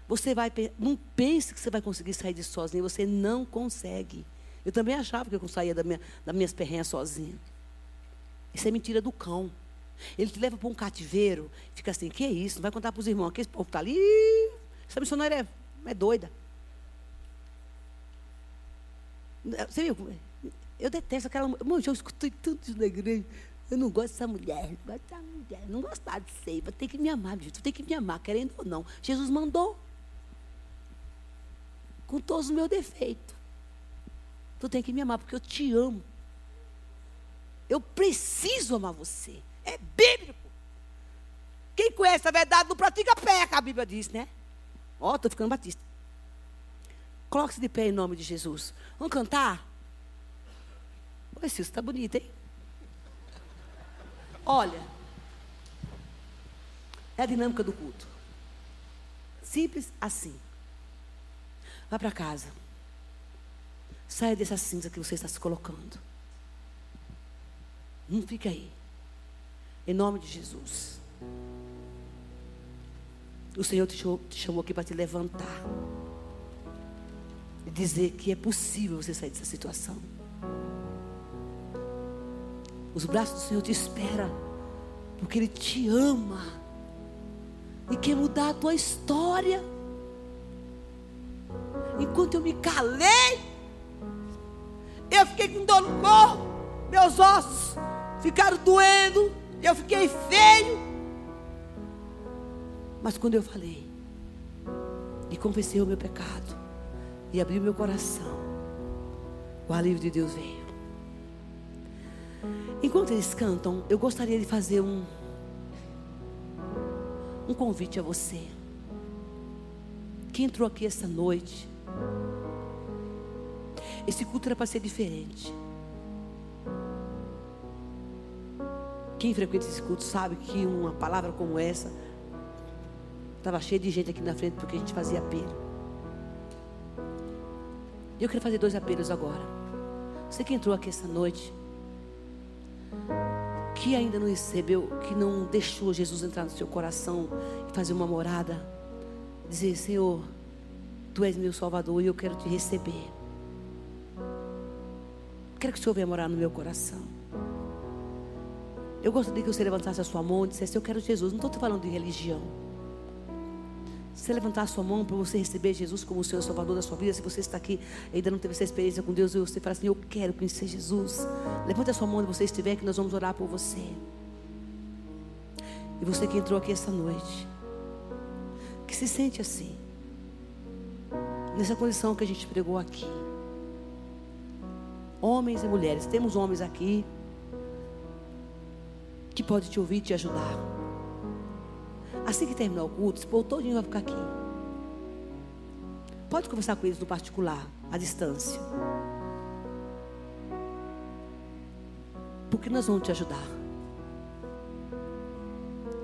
Você vai, não pense que você vai conseguir sair disso sozinho, você não consegue. Eu também achava que eu saía da minha, das minhas perrenhas sozinho. Isso é mentira do cão. Ele te leva para um cativeiro, fica assim, que é isso? Não vai contar para os irmãos, que esse povo está ali. Essa missionária é, é doida. Você viu? Eu detesto aquela mulher. eu escutei tanto isso na igreja. Eu não gosto dessa mulher, não gosto dessa mulher, não gostar de seiva, tem que me amar, tu tem que me amar, querendo ou não. Jesus mandou. Com todos os meus defeitos. Tu tem que me amar, porque eu te amo. Eu preciso amar você. É bíblico. Quem conhece a verdade não pratica peca, a Bíblia diz, né? Ó, oh, estou ficando batista. Coloque-se de pé em nome de Jesus. Vamos cantar? Oi, Cício, está bonito, hein? Olha, é a dinâmica do culto. Simples assim. Vá para casa. Saia dessa cinza que você está se colocando. Não fique aí. Em nome de Jesus. O Senhor te chamou, te chamou aqui para te levantar e dizer que é possível você sair dessa situação. Os braços do Senhor te esperam, porque Ele te ama e quer mudar a tua história. Enquanto eu me calei, eu fiquei com dor no corpo, meus ossos ficaram doendo, eu fiquei feio. Mas quando eu falei e confessei o meu pecado, e abri meu coração, o alívio de Deus veio. Enquanto eles cantam, eu gostaria de fazer um um convite a você. Que entrou aqui essa noite. Esse culto era para ser diferente. Quem frequenta esse culto sabe que uma palavra como essa estava cheia de gente aqui na frente porque a gente fazia apelo. E eu quero fazer dois apelos agora. Você que entrou aqui essa noite, que ainda não recebeu, que não deixou Jesus entrar no seu coração e fazer uma morada, dizer: Senhor, Tu és meu Salvador e eu quero te receber. Quero que o Senhor venha morar no meu coração. Eu gostaria que você levantasse a sua mão e dissesse: Eu quero Jesus. Não estou te falando de religião. Se você levantar a sua mão para você receber Jesus como o Senhor Salvador da sua vida, se você está aqui e ainda não teve essa experiência com Deus, e você fala assim: Eu quero conhecer Jesus. Levante a sua mão onde você estiver, que nós vamos orar por você. E você que entrou aqui essa noite, que se sente assim, nessa condição que a gente pregou aqui. Homens e mulheres, temos homens aqui que pode te ouvir e te ajudar. Assim que terminar o culto, esse povo todinho vai ficar aqui. Pode conversar com eles no particular, à distância. Porque nós vamos te ajudar.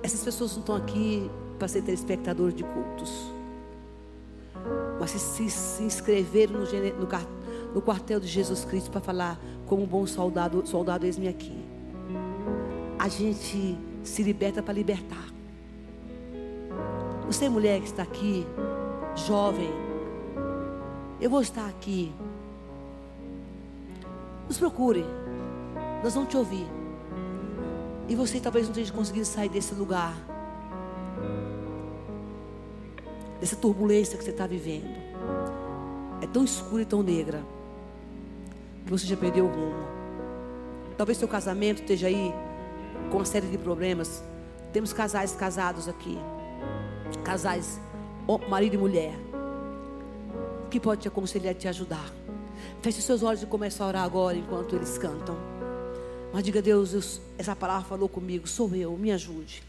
Essas pessoas não estão aqui para ser telespectadores de cultos. Mas se, se, se inscreveram no, no, no quartel de Jesus Cristo para falar como um bom soldado, soldado eis-me aqui a gente se liberta para libertar. Você, mulher que está aqui, jovem, eu vou estar aqui. Nos procure, nós vamos te ouvir. E você talvez não esteja conseguindo sair desse lugar, dessa turbulência que você está vivendo. É tão escura e tão negra que você já perdeu o rumo. Talvez seu casamento esteja aí com uma série de problemas. Temos casais casados aqui. Casais, marido e mulher. Que pode te aconselhar e te ajudar. Feche seus olhos e comece a orar agora enquanto eles cantam. Mas diga, Deus, essa palavra falou comigo. Sou eu, me ajude.